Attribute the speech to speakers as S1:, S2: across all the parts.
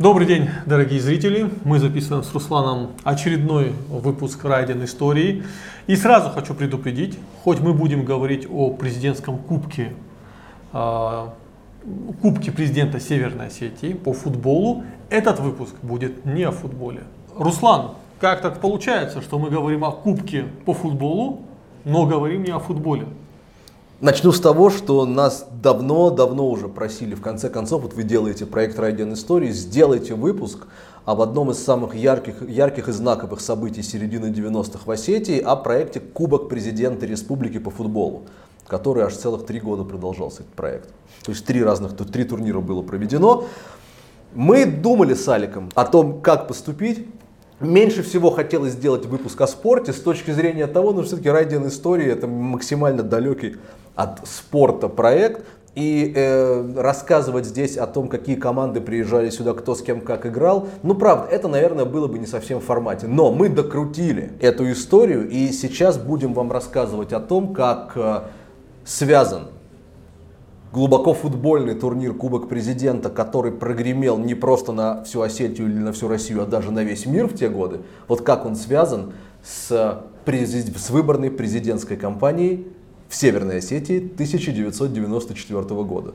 S1: Добрый день, дорогие зрители. Мы записываем с Русланом очередной выпуск Райден истории. И сразу хочу предупредить, хоть мы будем говорить о президентском кубке, э, кубке президента Северной Осетии по футболу, этот выпуск будет не о футболе. Руслан, как так получается, что мы говорим о кубке по футболу, но говорим не о футболе?
S2: Начну с того, что нас давно-давно уже просили, в конце концов, вот вы делаете проект Райден Истории, сделайте выпуск об одном из самых ярких, ярких и знаковых событий середины 90-х в Осетии, о проекте Кубок президента республики по футболу, который аж целых три года продолжался, этот проект. То есть три разных, три турнира было проведено. Мы думали с Аликом о том, как поступить, Меньше всего хотелось сделать выпуск о спорте с точки зрения того, ну все-таки Райден Истории это максимально далекий от спорта проект. И э, рассказывать здесь о том, какие команды приезжали сюда, кто с кем как играл, ну правда, это, наверное, было бы не совсем в формате. Но мы докрутили эту историю и сейчас будем вам рассказывать о том, как э, связан глубоко футбольный турнир Кубок Президента, который прогремел не просто на всю Осетию или на всю Россию, а даже на весь мир в те годы. Вот как он связан с, с выборной президентской кампанией в Северной Осетии 1994 года.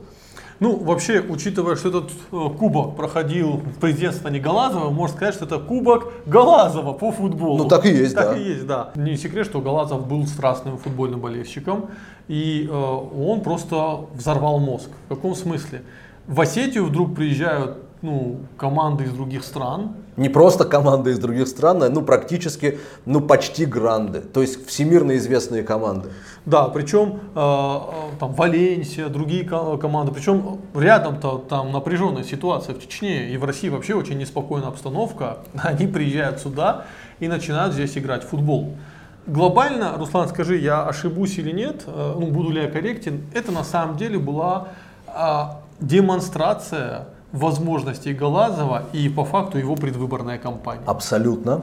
S1: Ну, вообще, учитывая, что этот э, кубок проходил в президентстве Галазова, можно сказать, что это кубок Галазова по футболу.
S2: Ну, так и есть,
S1: так
S2: да.
S1: Так и есть, да. Не секрет, что Галазов был страстным футбольным болельщиком, и э, он просто взорвал мозг. В каком смысле? В Осетию вдруг приезжают ну, команды из других стран.
S2: Не просто команды из других стран, а ну, практически, ну, почти гранды. То есть всемирно известные команды.
S1: Да, причем э, э там Валенсия, другие команды. Причем рядом-то там напряженная ситуация в Чечне и в России вообще очень неспокойная обстановка. Они приезжают сюда и начинают здесь играть в футбол. Глобально, Руслан, скажи, я ошибусь или нет, э, ну, буду ли я корректен, это на самом деле была э, демонстрация возможностей Галазова и по факту его предвыборная кампания.
S2: Абсолютно.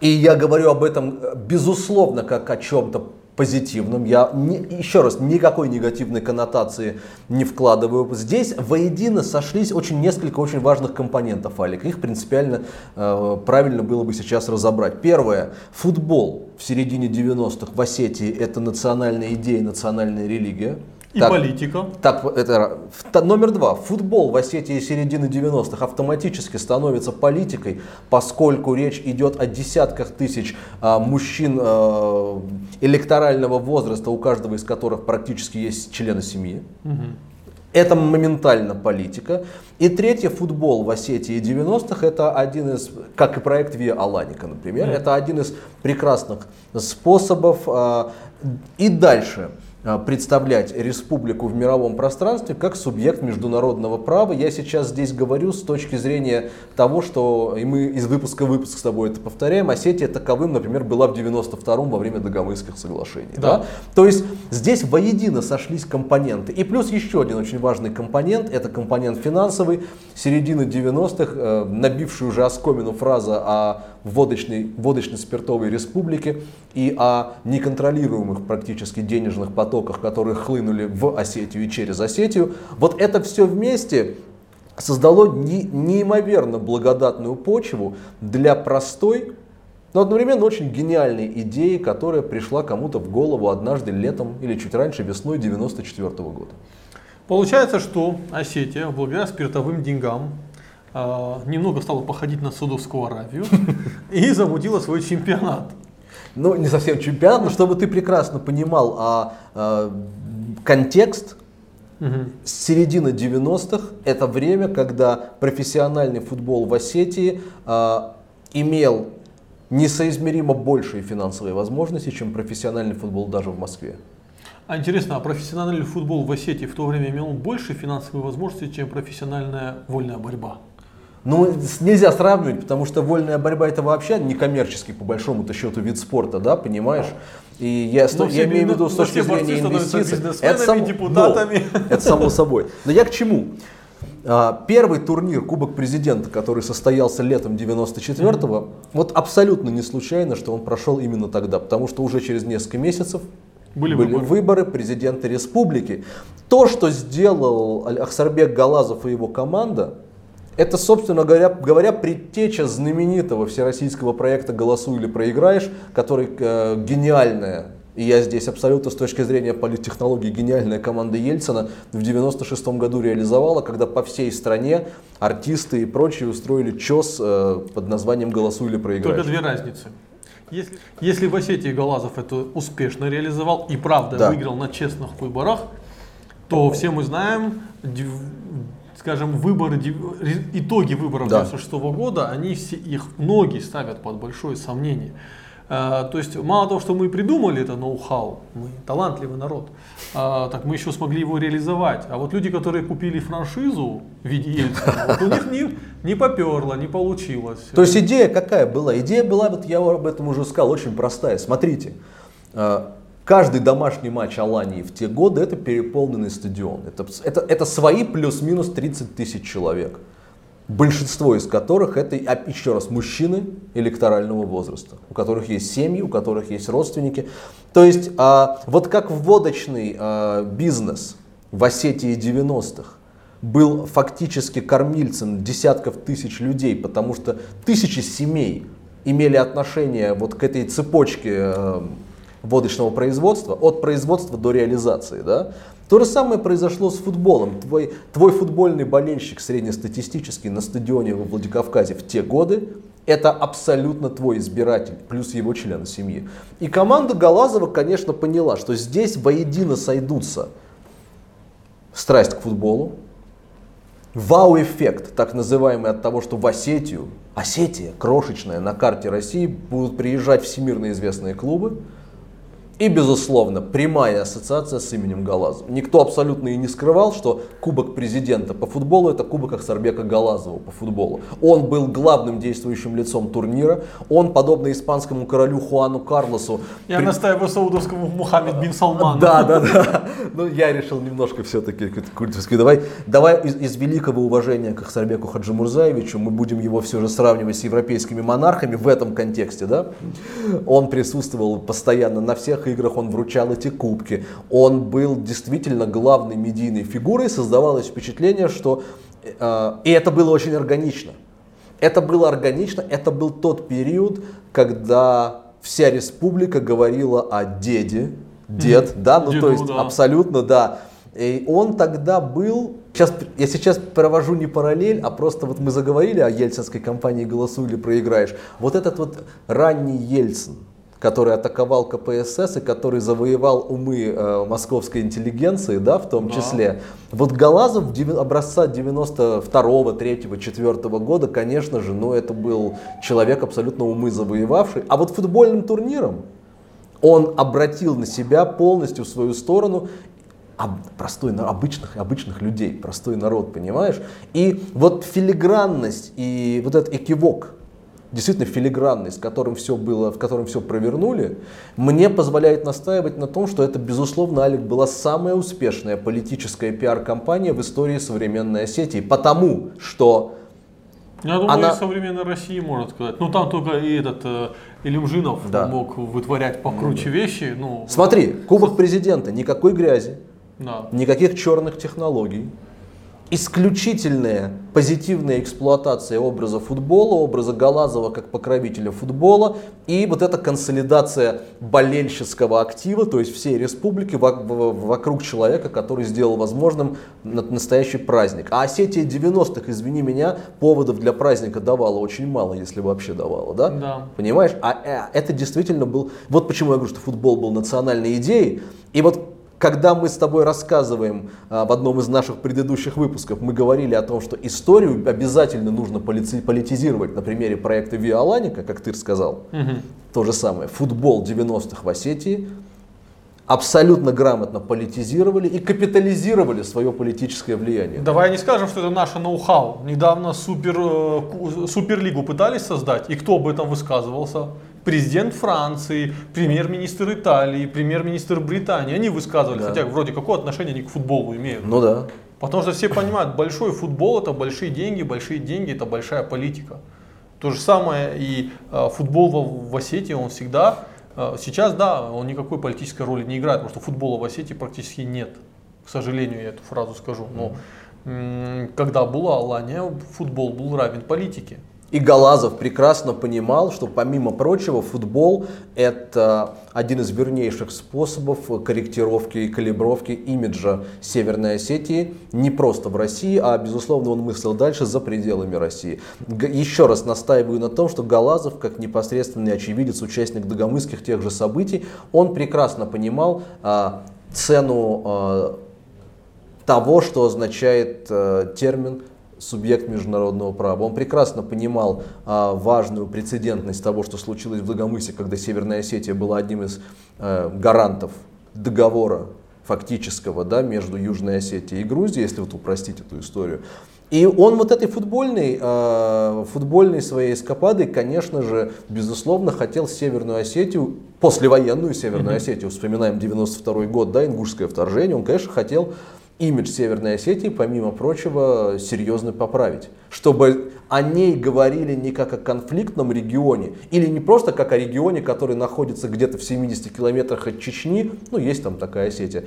S2: И я говорю об этом э, безусловно как о чем-то позитивном. Я не, еще раз никакой негативной коннотации не вкладываю. Здесь воедино сошлись очень несколько очень важных компонентов, Алик. Их принципиально э, правильно было бы сейчас разобрать. Первое. Футбол в середине 90-х в Осетии это национальная идея, национальная религия.
S1: И так, политика.
S2: Так, это номер два. Футбол в Осетии середины 90-х автоматически становится политикой, поскольку речь идет о десятках тысяч а, мужчин а, электорального возраста, у каждого из которых практически есть члены семьи. Угу. Это моментально политика. И третье, футбол в Осетии 90-х, это один из, как и проект Виа Аланика, например, mm. это один из прекрасных способов. А, и дальше. Э, представлять республику в мировом пространстве как субъект международного права. Я сейчас здесь говорю с точки зрения того, что и мы из выпуска в выпуск с тобой это повторяем, Осетия таковым, например, была в 92-м во время Дагомысских соглашений. Да. Да? То есть здесь воедино сошлись компоненты. И плюс еще один очень важный компонент, это компонент финансовый. Середины 90-х, э, набивший уже оскомину фраза о водочной, водочно-спиртовой республике и о неконтролируемых практически денежных потоках, которые хлынули в Осетию и через Осетию. Вот это все вместе создало неимоверно благодатную почву для простой, но одновременно очень гениальной идеи, которая пришла кому-то в голову однажды летом или чуть раньше, весной 94 года.
S1: Получается, что Осетия, благодаря спиртовым деньгам, а, немного стала походить на Саудовскую Аравию и замутила свой чемпионат.
S2: Ну, не совсем чемпионат, но чтобы ты прекрасно понимал а, а контекст, Угу. С середины 90-х это время, когда профессиональный футбол в Осетии э, имел несоизмеримо большие финансовые возможности, чем профессиональный футбол даже в Москве.
S1: А интересно, а профессиональный футбол в Осетии в то время имел больше финансовые возможности, чем профессиональная вольная борьба?
S2: Ну, нельзя сравнивать, потому что вольная борьба это вообще не коммерческий, по большому-то счету, вид спорта, да, понимаешь? И я, но я имею в виду с точки зрения инвестиций.
S1: Это, сам, депутатами.
S2: Ну, это само собой. Но я к чему? А, первый турнир Кубок Президента, который состоялся летом 94-го, mm-hmm. вот абсолютно не случайно, что он прошел именно тогда, потому что уже через несколько месяцев были, были выборы. выборы президента республики. То, что сделал Ахсарбек Галазов и его команда, Это, собственно говоря, говоря, предтеча знаменитого всероссийского проекта «Голосуй или проиграешь», который э, гениальная и я здесь абсолютно с точки зрения политтехнологии гениальная команда Ельцина в 96 году реализовала, когда по всей стране артисты и прочие устроили чес э, под названием «Голосуй или проиграешь».
S1: Только две разницы. Если, если в Осетии Галазов это успешно реализовал и правда да. выиграл на честных выборах, то все мы знаем, скажем, выборы, итоги выборов да. 96 года, они все, их многие ставят под большое сомнение. А, то есть мало того, что мы придумали это ноу-хау, мы талантливый народ, а, так мы еще смогли его реализовать. А вот люди, которые купили франшизу в виде Ельцина, вот у них не, не поперло, не получилось.
S2: То есть идея какая была? Идея была, вот я об этом уже сказал, очень простая. Смотрите, а, каждый домашний матч Алании в те годы это переполненный стадион. Это, это, это свои плюс-минус 30 тысяч человек большинство из которых это, еще раз, мужчины электорального возраста, у которых есть семьи, у которых есть родственники. То есть, а, вот как водочный а, бизнес в Осетии 90-х был фактически кормильцем десятков тысяч людей, потому что тысячи семей имели отношение вот к этой цепочке а, водочного производства, от производства до реализации. Да? То же самое произошло с футболом. Твой, твой футбольный болельщик среднестатистический на стадионе во Владикавказе в те годы это абсолютно твой избиратель, плюс его члены семьи. И команда Галазова, конечно, поняла, что здесь воедино сойдутся страсть к футболу, вау-эффект, так называемый от того, что в Осетию, Осетия, крошечная на карте России, будут приезжать всемирно известные клубы, и, безусловно, прямая ассоциация с именем Галазов. Никто абсолютно и не скрывал, что Кубок президента по футболу это Кубок Ахсарбека Галазова по футболу. Он был главным действующим лицом турнира. Он, подобно испанскому королю Хуану Карлосу...
S1: Я при... настаиваю саудовскому Мухаммед бин Салману.
S2: Да, да, да. Ну, я решил немножко все-таки культовский. Давай, давай из, из великого уважения к Ахсарбеку Хаджимурзаевичу мы будем его все же сравнивать с европейскими монархами в этом контексте, да? Он присутствовал постоянно на всех всех играх он вручал эти кубки. Он был действительно главной медийной фигурой. Создавалось впечатление, что... Э, и это было очень органично. Это было органично, это был тот период, когда вся республика говорила о деде, дед, mm-hmm. да, ну Деду, то есть да. абсолютно, да. И он тогда был, сейчас, я сейчас провожу не параллель, а просто вот мы заговорили о ельцинской кампании «Голосуй или проиграешь». Вот этот вот ранний Ельцин, который атаковал КПСС и который завоевал умы э, московской интеллигенции, да, в том да. числе. Вот Галазов образца 92-го, 3-го, 4 года, конечно же, ну, это был человек абсолютно умы завоевавший. А вот футбольным турниром он обратил на себя полностью в свою сторону простой, обычных, обычных людей, простой народ, понимаешь? И вот филигранность и вот этот экивок, действительно филигранный, с которым все было, в котором все провернули, мне позволяет настаивать на том, что это, безусловно, Алик была самая успешная политическая пиар-компания в истории современной Осетии, потому что
S1: я думаю, она... и современной России можно сказать. Ну там только и этот э, Илюмжинов да. мог вытворять покруче вещи. Ну,
S2: Смотри, Кубок президента, никакой грязи, да. никаких черных технологий исключительная позитивная эксплуатация образа футбола, образа Галазова как покровителя футбола и вот эта консолидация болельщического актива, то есть всей республики вокруг человека, который сделал возможным настоящий праздник. А Осетия 90-х, извини меня, поводов для праздника давала очень мало, если вообще давала, да?
S1: Да.
S2: Понимаешь? А э, это действительно был... Вот почему я говорю, что футбол был национальной идеей. И вот когда мы с тобой рассказываем а, в одном из наших предыдущих выпусков, мы говорили о том, что историю обязательно нужно политизировать на примере проекта Виа Аланика, как ты сказал. Угу. То же самое. Футбол 90-х в Осетии абсолютно грамотно политизировали и капитализировали свое политическое влияние.
S1: Давай не скажем, что это наше ноу-хау. Недавно супер, э, суперлигу пытались создать, и кто об этом высказывался? Президент Франции, премьер-министр Италии, премьер-министр Британии, они высказывали, да. хотя вроде какое отношение они к футболу имеют.
S2: Ну да.
S1: Потому что все понимают, большой футбол это большие деньги, большие деньги это большая политика. То же самое и э, футбол в, в Осетии, он всегда, э, сейчас да, он никакой политической роли не играет, потому что футбола в Осетии практически нет. К сожалению, я эту фразу скажу. Но когда была Алания, футбол был равен политике.
S2: И Галазов прекрасно понимал, что помимо прочего футбол это один из вернейших способов корректировки и калибровки имиджа Северной Осетии не просто в России, а безусловно он мыслил дальше за пределами России. Еще раз настаиваю на том, что Галазов, как непосредственный очевидец, участник Дагомысских тех же событий, он прекрасно понимал а, цену а, того, что означает а, термин субъект международного права. Он прекрасно понимал а, важную прецедентность того, что случилось в Дагомысе, когда Северная Осетия была одним из а, гарантов договора фактического да, между Южной Осетией и Грузией, если вот упростить эту историю. И он вот этой футбольной, э, футбольной своей эскападой, конечно же, безусловно, хотел Северную Осетию, послевоенную Северную mm-hmm. Осетию, вспоминаем 92 год, да, ингушское вторжение, он, конечно, хотел имидж Северной Осетии, помимо прочего, серьезно поправить. Чтобы о ней говорили не как о конфликтном регионе, или не просто как о регионе, который находится где-то в 70 километрах от Чечни, ну есть там такая Осетия,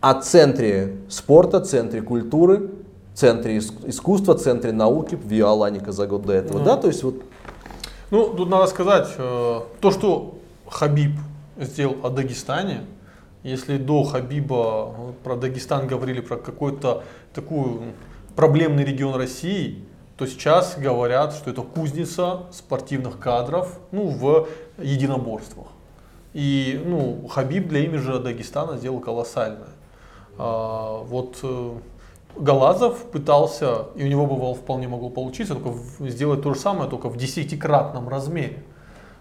S2: о центре спорта, центре культуры, центре искусства, центре науки, в Виоланика за год до этого. Ну, да, то есть вот...
S1: Ну, тут надо сказать, э, то, что Хабиб сделал о Дагестане, если до Хабиба про Дагестан говорили, про какой-то такой проблемный регион России, то сейчас говорят, что это кузница спортивных кадров ну, в единоборствах. И ну, Хабиб для имиджа Дагестана сделал колоссальное. А, вот э, Галазов пытался, и у него бывало вполне могло получиться, только сделать то же самое, только в десятикратном размере.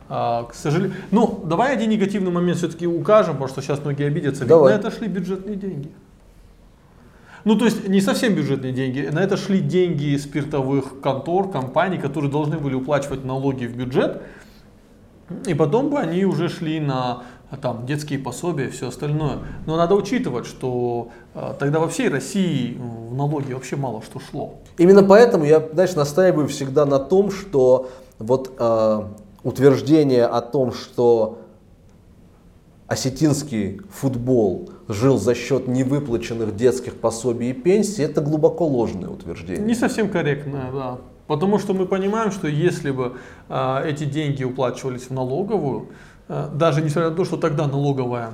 S1: А, к сожалению. Ну, давай один негативный момент все-таки укажем, потому что сейчас многие обидятся. Ведь давай. на это шли бюджетные деньги. Ну, то есть не совсем бюджетные деньги. На это шли деньги спиртовых контор, компаний, которые должны были уплачивать налоги в бюджет. И потом бы они уже шли на там, детские пособия и все остальное. Но надо учитывать, что э, тогда во всей России в налоги вообще мало что шло.
S2: Именно поэтому я, знаешь, настаиваю всегда на том, что вот э, утверждение о том, что осетинский футбол жил за счет невыплаченных детских пособий и пенсий, это глубоко ложное утверждение.
S1: Не совсем корректное, да. Потому что мы понимаем, что если бы э, эти деньги уплачивались в налоговую, э, даже несмотря на то, что тогда налоговая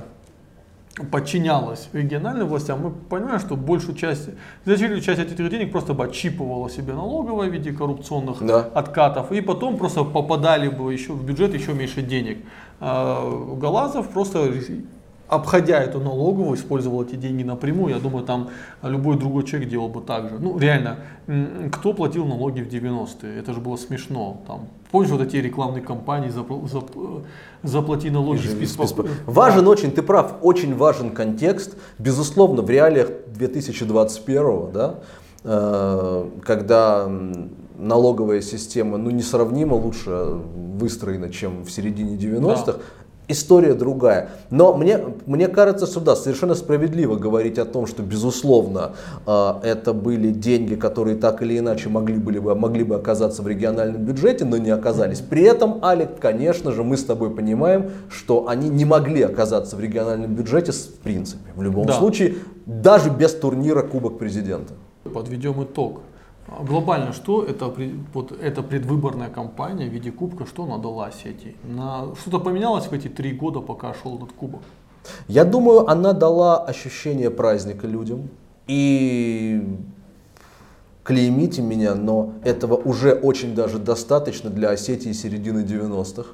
S1: подчинялась региональным властям, мы понимаем, что большую часть, значительную часть этих денег просто бы отчипывала себе налоговая в виде коррупционных да. откатов, и потом просто попадали бы еще в бюджет еще меньше денег. А Галазов просто обходя эту налоговую, использовал эти деньги напрямую, я думаю, там любой другой человек делал бы так же. Ну, реально, кто платил налоги в 90-е? Это же было смешно. Там, помнишь вот эти рекламные кампании, запл- зап- заплати налоги, спи спокойно.
S2: Важен очень, ты прав, очень важен контекст. Безусловно, в реалиях 2021 да, э, когда налоговая система ну, несравнимо лучше выстроена, чем в середине 90-х, да история другая. Но мне, мне кажется, что да, совершенно справедливо говорить о том, что, безусловно, э, это были деньги, которые так или иначе могли, были бы, могли бы оказаться в региональном бюджете, но не оказались. При этом, Алик, конечно же, мы с тобой понимаем, что они не могли оказаться в региональном бюджете в принципе. В любом да. случае, даже без турнира Кубок Президента.
S1: Подведем итог. А глобально, что это, вот эта предвыборная кампания в виде кубка, что она дала сети? На, что-то поменялось в эти три года, пока шел этот кубок?
S2: Я думаю, она дала ощущение праздника людям. И клеймите меня, но этого уже очень даже достаточно для Осетии середины 90-х.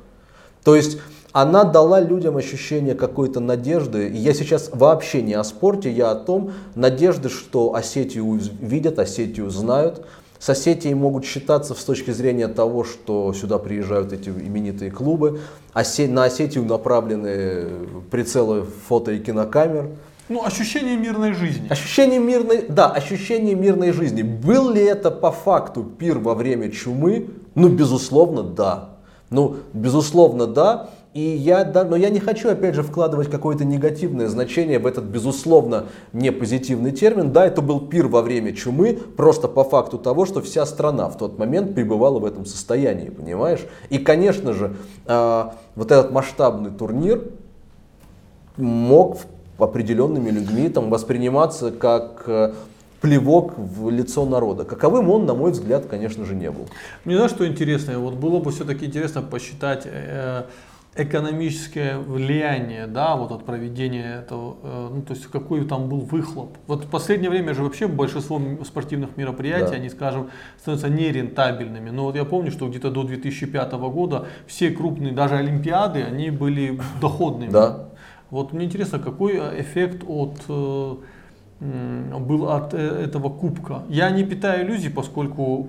S2: То есть она дала людям ощущение какой-то надежды. И я сейчас вообще не о спорте, я о том, надежды, что Осетию видят, Осетию знают. С Осетией могут считаться с точки зрения того, что сюда приезжают эти именитые клубы. На Осетию направлены прицелы фото и кинокамер.
S1: Ну, ощущение мирной жизни.
S2: Ощущение мирной, да, ощущение мирной жизни. Был ли это по факту пир во время чумы? Ну, безусловно, да. Ну, безусловно, да. И я, да, но я не хочу, опять же, вкладывать какое-то негативное значение в этот, безусловно, не позитивный термин. Да, это был пир во время чумы, просто по факту того, что вся страна в тот момент пребывала в этом состоянии, понимаешь? И, конечно же, э, вот этот масштабный турнир мог определенными людьми там, восприниматься как э, плевок в лицо народа. Каковым он, на мой взгляд, конечно же, не был.
S1: Мне знаешь, что интересно? Вот было бы все-таки интересно посчитать э, экономическое влияние, да, вот от проведения этого, э, ну, то есть какой там был выхлоп. Вот в последнее время же вообще большинство спортивных мероприятий, да. они, скажем, становятся нерентабельными. Но вот я помню, что где-то до 2005 года все крупные, даже Олимпиады, они были доходными.
S2: Да.
S1: Вот мне интересно, какой эффект от э, был от э, этого кубка. Я не питаю иллюзий, поскольку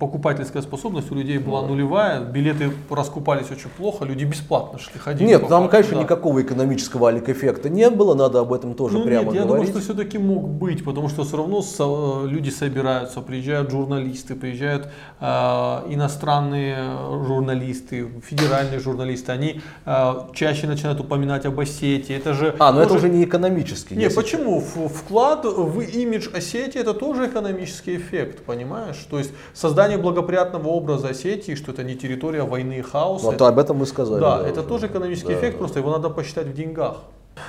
S1: покупательская способность у людей была нулевая, билеты раскупались очень плохо, люди бесплатно шли, ходили.
S2: Нет, там, конечно, да. никакого экономического алик-эффекта не было, надо об этом тоже
S1: ну,
S2: прямо
S1: нет, я
S2: говорить.
S1: думаю, что все-таки мог быть, потому что все равно со, э, люди собираются, приезжают журналисты, приезжают э, иностранные журналисты, федеральные журналисты, они э, чаще начинают упоминать об Осетии. Это же
S2: а, но тоже... это уже не экономический.
S1: Нет, почему? Вклад в имидж Осетии это тоже экономический эффект, понимаешь? То есть создание благоприятного образа Осетии, что это не территория войны и хаоса.
S2: Вот об этом мы сказали.
S1: Да, да это уже. тоже экономический да, эффект, просто его надо посчитать в деньгах.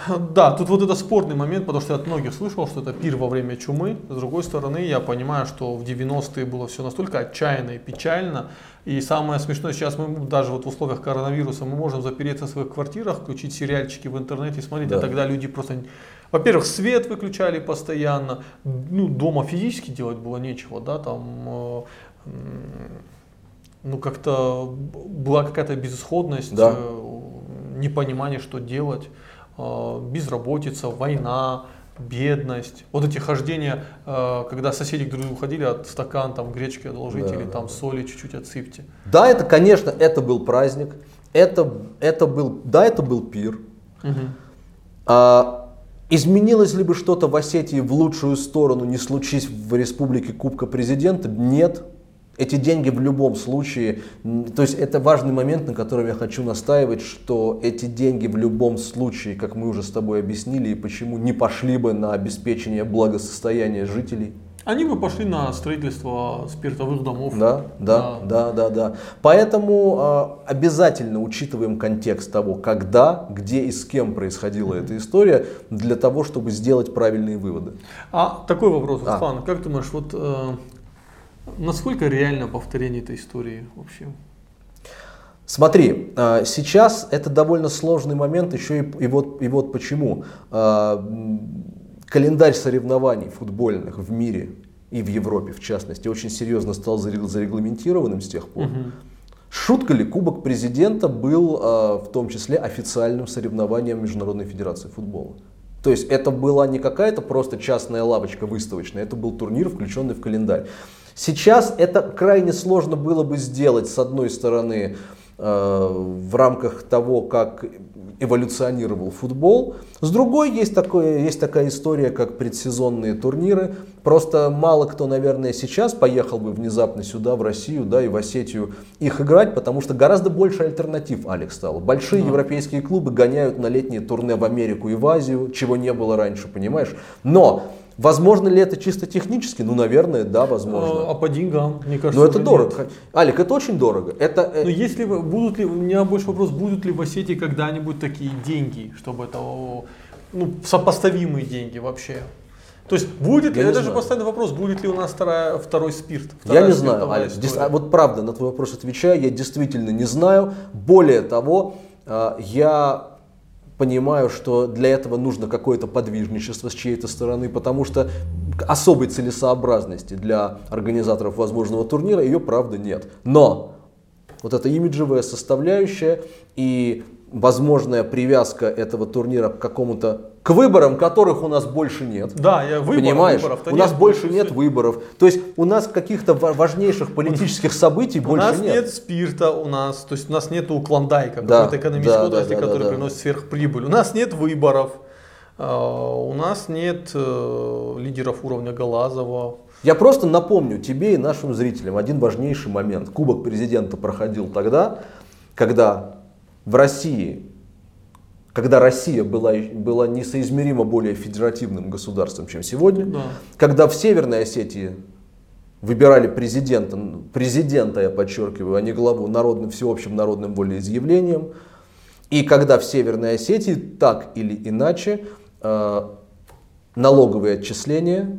S1: Да, тут вот это спорный момент, потому что я от многих слышал, что это пир во время чумы. С другой стороны, я понимаю, что в 90-е было все настолько отчаянно и печально. И самое смешное, сейчас мы даже вот в условиях коронавируса мы можем запереться в своих квартирах, включить сериальчики в интернете и смотреть, а да. а тогда люди просто во-первых, свет выключали постоянно, ну, дома физически делать было нечего, да, там, э, ну, как-то была какая-то безысходность,
S2: да.
S1: э, непонимание, что делать, э, безработица, война, бедность, вот эти хождения, когда соседи к другу ходили, от стакан там гречки одолжите да, или там да. соли чуть-чуть отсыпьте.
S2: Да, это, конечно, это был праздник, это, это был, да, это был пир. Угу. А, Изменилось ли бы что-то в Осетии в лучшую сторону, не случись в республике Кубка Президента? Нет. Эти деньги в любом случае, то есть это важный момент, на котором я хочу настаивать, что эти деньги в любом случае, как мы уже с тобой объяснили, и почему не пошли бы на обеспечение благосостояния жителей.
S1: Они бы пошли на строительство спиртовых домов.
S2: Да, да, да, да, да. да. Поэтому э, обязательно учитываем контекст того, когда, где и с кем происходила mm-hmm. эта история, для того, чтобы сделать правильные выводы.
S1: А такой вопрос, Руслан, а. как думаешь, вот э, насколько реально повторение этой истории вообще?
S2: Смотри, а, сейчас это довольно сложный момент, еще и, и, вот, и вот почему. А, календарь соревнований футбольных в мире и в Европе, в частности, очень серьезно стал зарегламентированным с тех пор. Угу. Шутка ли, Кубок Президента был э, в том числе официальным соревнованием Международной Федерации футбола. То есть это была не какая-то просто частная лавочка выставочная, это был турнир, включенный в календарь. Сейчас это крайне сложно было бы сделать, с одной стороны, э, в рамках того, как эволюционировал футбол. С другой есть, такое, есть такая история, как предсезонные турниры. Просто мало кто, наверное, сейчас поехал бы внезапно сюда, в Россию, да, и в Осетию их играть, потому что гораздо больше альтернатив, Алекс, стало. Большие да. европейские клубы гоняют на летние турне в Америку и в Азию, чего не было раньше, понимаешь? Но Возможно ли это чисто технически? Ну, наверное, да, возможно.
S1: А, а по деньгам, мне кажется.
S2: Но это дорого. Нет. Алик, это очень дорого. Это...
S1: Э, Но если будут ли, у меня больше вопрос, будут ли в Осетии когда-нибудь такие деньги, чтобы это ну, сопоставимые деньги вообще? То есть будет ли, я это же постоянный вопрос, будет ли у нас вторая, второй спирт?
S2: Я не знаю, Алик, вот правда, на твой вопрос отвечаю, я действительно не знаю. Более того, э, я понимаю, что для этого нужно какое-то подвижничество с чьей-то стороны, потому что особой целесообразности для организаторов возможного турнира ее, правда, нет. Но вот эта имиджевая составляющая и возможная привязка этого турнира к какому-то к выборам, которых у нас больше нет.
S1: Да, я выборов,
S2: Понимаешь? У нас нет, больше нет выборов. То есть у нас каких-то важнейших политических событий больше нет.
S1: У нас нет спирта, у нас, то есть у нас нету клондайка, да, какой-то экономической да, отрасли, да, да, который да, приносит сверхприбыль. У нас нет выборов, а, у нас нет э, лидеров уровня Галазова.
S2: Я просто напомню тебе и нашим зрителям один важнейший момент. Кубок президента проходил тогда, когда в России, когда Россия была, была несоизмеримо более федеративным государством, чем сегодня, да. когда в Северной Осетии выбирали президента, президента, я подчеркиваю, а не главу народным, всеобщим народным волеизъявлением, и когда в Северной Осетии так или иначе э, налоговые отчисления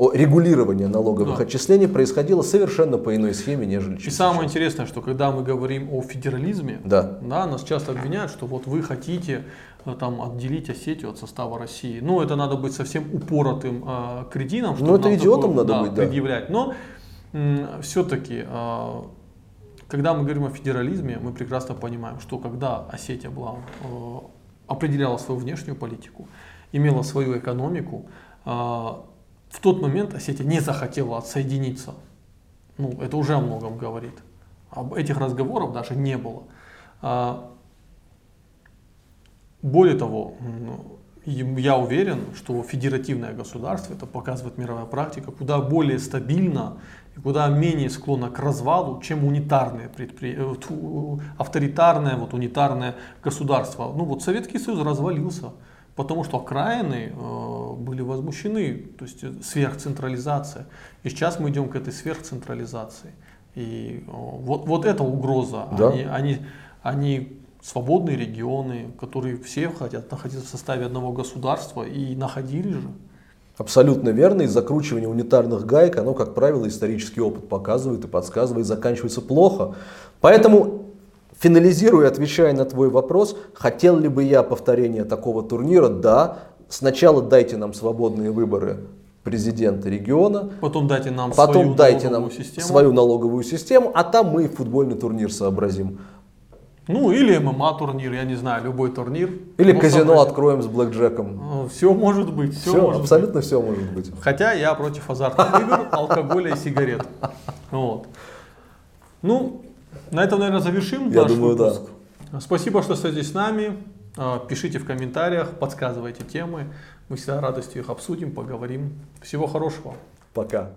S2: о регулировании налоговых
S1: Да.
S2: отчислений происходило совершенно по иной схеме, нежели
S1: И
S2: чем
S1: самое
S2: сейчас.
S1: интересное, что когда мы говорим о федерализме,
S2: Да.
S1: нас часто обвиняют, что вот вы хотите э, там отделить Осетию от состава России. Ну, это надо быть совсем упоротым э, чтобы
S2: Ну, это идиотом
S1: такое,
S2: надо
S1: да,
S2: быть, да.
S1: предъявлять. Но все-таки, когда мы говорим о федерализме, мы прекрасно понимаем, что когда Осетия была, э, определяла свою внешнюю политику, имела свою экономику, э, в тот момент Осетия не захотела отсоединиться. Ну, это уже о многом говорит. Об этих разговоров даже не было. А, Более того, я уверен, что федеративное государство, это показывает мировая практика, куда более стабильно и куда менее склонно к развалу, чем унитарное предпри... э, авторитарное, вот унитарное государство. Ну вот Советский Союз развалился, потому что окраины э, были возмущены, то есть э, сверхцентрализация. И сейчас мы идем к этой сверхцентрализации. И э, вот, вот эта угроза.
S2: Да.
S1: Они, они, они свободные регионы, которые все хотят находиться в составе одного государства и находились же.
S2: Абсолютно верно. И закручивание унитарных гаек, оно, как правило, исторический опыт показывает и подсказывает, заканчивается плохо. Поэтому, финализируя, отвечая на твой вопрос, хотел ли бы я повторения такого турнира? Да. Сначала дайте нам свободные выборы президента региона,
S1: Потом дайте нам
S2: потом
S1: свою
S2: дайте
S1: налоговую
S2: нам
S1: систему.
S2: свою налоговую систему, а там мы футбольный турнир сообразим.
S1: Ну или ММА турнир, я не знаю, любой турнир.
S2: Или
S1: Ну,
S2: казино
S1: сообразим.
S2: откроем с блэкджеком.
S1: Все может быть, все,
S2: Все,
S1: может
S2: абсолютно все может быть.
S1: быть. Хотя я против азартных игр, алкоголя и сигарет. Вот. Ну, на этом, наверное, завершим
S2: Я
S1: наш
S2: думаю, да.
S1: выпуск. Спасибо, что остаетесь с нами. А, Пишите в комментариях, подсказывайте темы. Мы всегда радостью их обсудим, поговорим. Всего хорошего.
S2: Пока.